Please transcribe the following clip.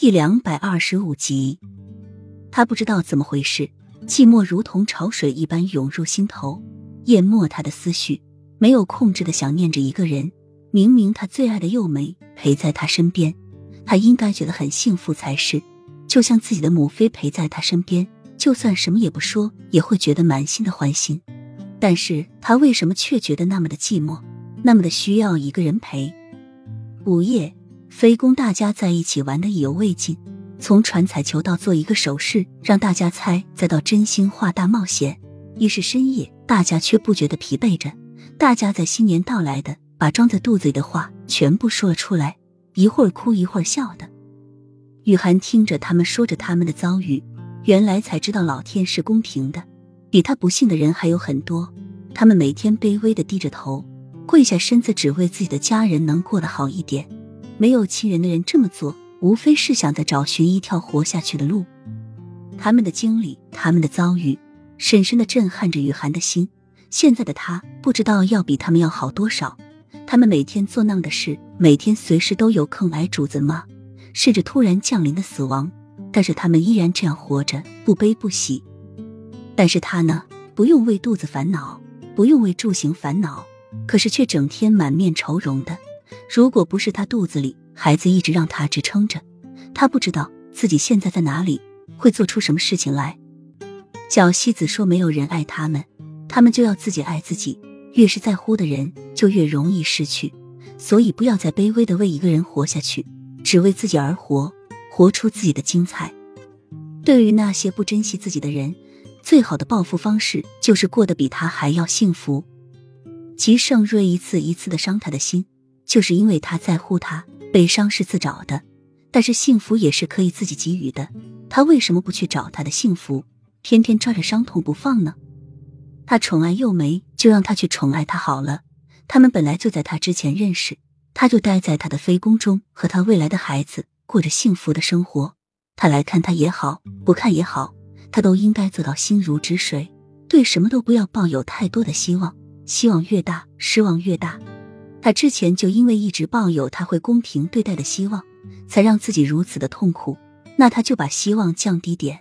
第两百二十五集，他不知道怎么回事，寂寞如同潮水一般涌入心头，淹没他的思绪，没有控制的想念着一个人。明明他最爱的幼梅陪在他身边，他应该觉得很幸福才是，就像自己的母妃陪在他身边，就算什么也不说，也会觉得满心的欢心。但是他为什么却觉得那么的寂寞，那么的需要一个人陪？午夜。飞宫大家在一起玩的意犹未尽，从传彩球到做一个手势让大家猜，再到真心话大冒险，已是深夜，大家却不觉得疲惫着。大家在新年到来的把装在肚子里的话全部说了出来，一会儿哭一会儿笑的。雨涵听着他们说着他们的遭遇，原来才知道老天是公平的，比他不幸的人还有很多。他们每天卑微的低着头，跪下身子，只为自己的家人能过得好一点。没有亲人的人这么做，无非是想在找寻一条活下去的路。他们的经历，他们的遭遇，深深的震撼着雨涵的心。现在的他不知道要比他们要好多少。他们每天做那样的事，每天随时都有空挨主子骂，甚至突然降临的死亡，但是他们依然这样活着，不悲不喜。但是他呢，不用为肚子烦恼，不用为住行烦恼，可是却整天满面愁容的。如果不是他肚子里孩子一直让他支撑着，他不知道自己现在在哪里，会做出什么事情来。小西子说：“没有人爱他们，他们就要自己爱自己。越是在乎的人，就越容易失去。所以不要再卑微的为一个人活下去，只为自己而活，活出自己的精彩。对于那些不珍惜自己的人，最好的报复方式就是过得比他还要幸福。”齐盛瑞一次一次的伤他的心。就是因为他在乎他，悲伤是自找的，但是幸福也是可以自己给予的。他为什么不去找他的幸福，偏偏抓着伤痛不放呢？他宠爱幼梅，就让他去宠爱他好了。他们本来就在他之前认识，他就待在他的妃宫中，和他未来的孩子过着幸福的生活。他来看他也好，不看也好，他都应该做到心如止水，对什么都不要抱有太多的希望，希望越大，失望越大。他之前就因为一直抱有他会公平对待的希望，才让自己如此的痛苦。那他就把希望降低点，